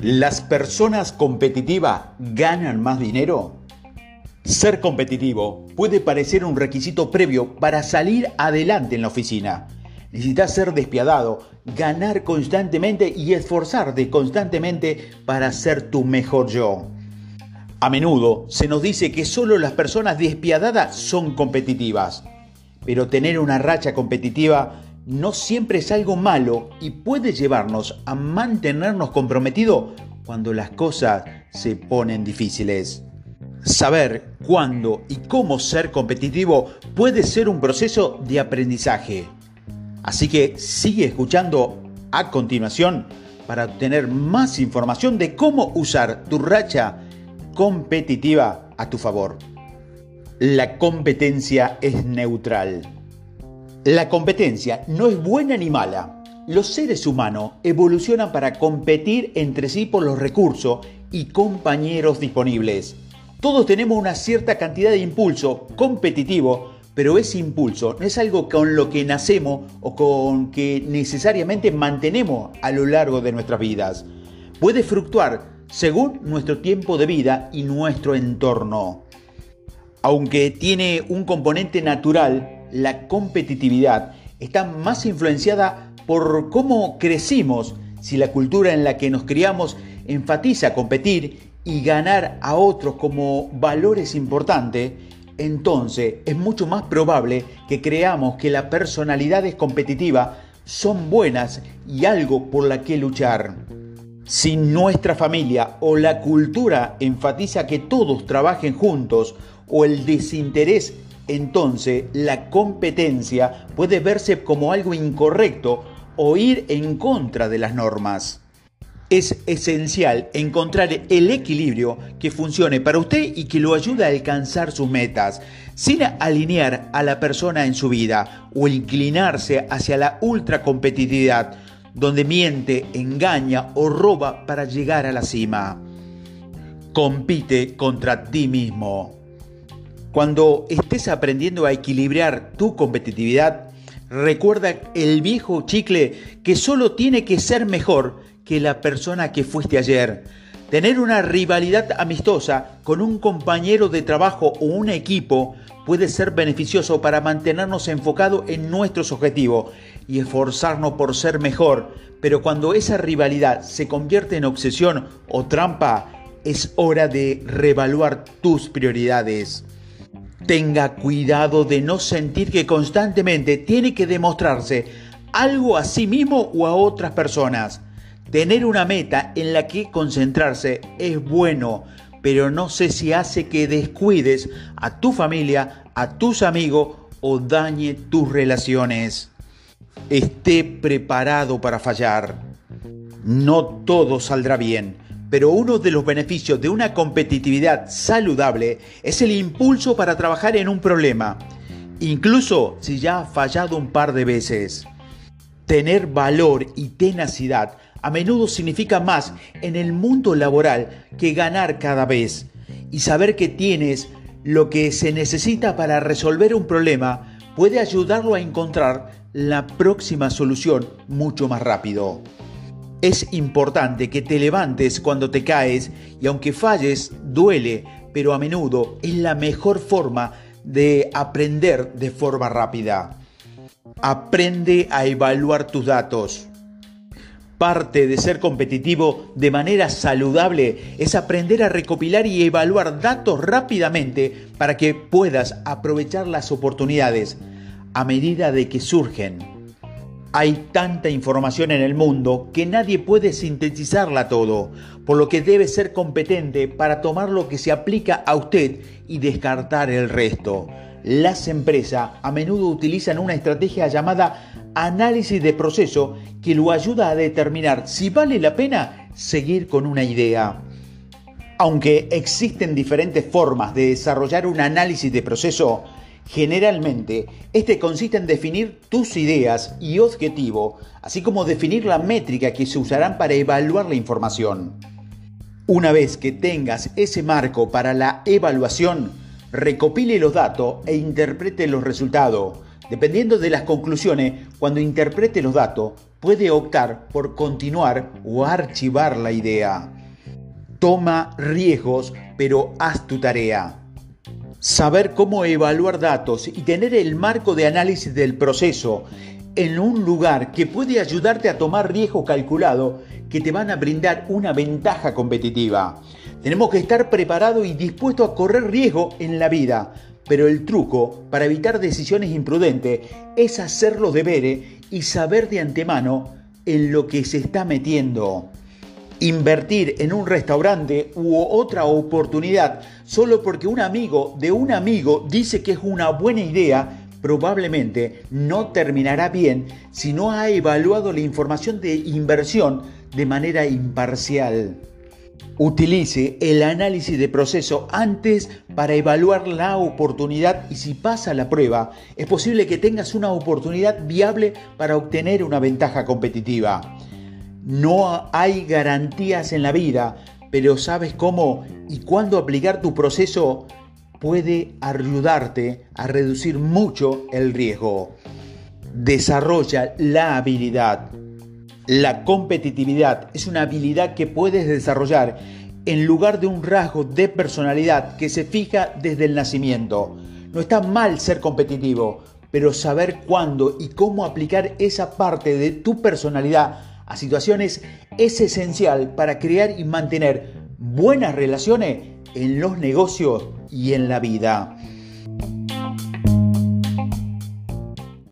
¿Las personas competitivas ganan más dinero? Ser competitivo puede parecer un requisito previo para salir adelante en la oficina. Necesitas ser despiadado, ganar constantemente y esforzarte constantemente para ser tu mejor yo. A menudo se nos dice que solo las personas despiadadas son competitivas, pero tener una racha competitiva no siempre es algo malo y puede llevarnos a mantenernos comprometidos cuando las cosas se ponen difíciles. Saber cuándo y cómo ser competitivo puede ser un proceso de aprendizaje. Así que sigue escuchando a continuación para obtener más información de cómo usar tu racha competitiva a tu favor. La competencia es neutral. La competencia no es buena ni mala. Los seres humanos evolucionan para competir entre sí por los recursos y compañeros disponibles. Todos tenemos una cierta cantidad de impulso competitivo, pero ese impulso no es algo con lo que nacemos o con que necesariamente mantenemos a lo largo de nuestras vidas. Puede fluctuar según nuestro tiempo de vida y nuestro entorno. Aunque tiene un componente natural, la competitividad está más influenciada por cómo crecimos. Si la cultura en la que nos criamos enfatiza competir y ganar a otros como valores importantes, entonces es mucho más probable que creamos que las personalidades competitivas son buenas y algo por la que luchar. Si nuestra familia o la cultura enfatiza que todos trabajen juntos o el desinterés entonces la competencia puede verse como algo incorrecto o ir en contra de las normas. Es esencial encontrar el equilibrio que funcione para usted y que lo ayude a alcanzar sus metas, sin alinear a la persona en su vida o inclinarse hacia la ultracompetitividad, donde miente, engaña o roba para llegar a la cima. Compite contra ti mismo. Cuando estés aprendiendo a equilibrar tu competitividad, recuerda el viejo chicle que solo tiene que ser mejor que la persona que fuiste ayer. Tener una rivalidad amistosa con un compañero de trabajo o un equipo puede ser beneficioso para mantenernos enfocados en nuestros objetivos y esforzarnos por ser mejor, pero cuando esa rivalidad se convierte en obsesión o trampa, es hora de reevaluar tus prioridades. Tenga cuidado de no sentir que constantemente tiene que demostrarse algo a sí mismo o a otras personas. Tener una meta en la que concentrarse es bueno, pero no sé si hace que descuides a tu familia, a tus amigos o dañe tus relaciones. Esté preparado para fallar. No todo saldrá bien pero uno de los beneficios de una competitividad saludable es el impulso para trabajar en un problema, incluso si ya ha fallado un par de veces. Tener valor y tenacidad a menudo significa más en el mundo laboral que ganar cada vez y saber que tienes lo que se necesita para resolver un problema puede ayudarlo a encontrar la próxima solución mucho más rápido. Es importante que te levantes cuando te caes y aunque falles, duele, pero a menudo es la mejor forma de aprender de forma rápida. Aprende a evaluar tus datos. Parte de ser competitivo de manera saludable es aprender a recopilar y evaluar datos rápidamente para que puedas aprovechar las oportunidades a medida de que surgen. Hay tanta información en el mundo que nadie puede sintetizarla todo, por lo que debe ser competente para tomar lo que se aplica a usted y descartar el resto. Las empresas a menudo utilizan una estrategia llamada análisis de proceso que lo ayuda a determinar si vale la pena seguir con una idea. Aunque existen diferentes formas de desarrollar un análisis de proceso, Generalmente, este consiste en definir tus ideas y objetivo, así como definir la métrica que se usarán para evaluar la información. Una vez que tengas ese marco para la evaluación, recopile los datos e interprete los resultados. Dependiendo de las conclusiones, cuando interprete los datos, puede optar por continuar o archivar la idea. Toma riesgos, pero haz tu tarea. Saber cómo evaluar datos y tener el marco de análisis del proceso en un lugar que puede ayudarte a tomar riesgo calculado que te van a brindar una ventaja competitiva. Tenemos que estar preparados y dispuestos a correr riesgo en la vida, pero el truco para evitar decisiones imprudentes es hacer los deberes y saber de antemano en lo que se está metiendo. Invertir en un restaurante u otra oportunidad solo porque un amigo de un amigo dice que es una buena idea probablemente no terminará bien si no ha evaluado la información de inversión de manera imparcial. Utilice el análisis de proceso antes para evaluar la oportunidad y si pasa la prueba, es posible que tengas una oportunidad viable para obtener una ventaja competitiva. No hay garantías en la vida, pero sabes cómo y cuándo aplicar tu proceso puede ayudarte a reducir mucho el riesgo. Desarrolla la habilidad. La competitividad es una habilidad que puedes desarrollar en lugar de un rasgo de personalidad que se fija desde el nacimiento. No está mal ser competitivo, pero saber cuándo y cómo aplicar esa parte de tu personalidad a situaciones es esencial para crear y mantener buenas relaciones en los negocios y en la vida.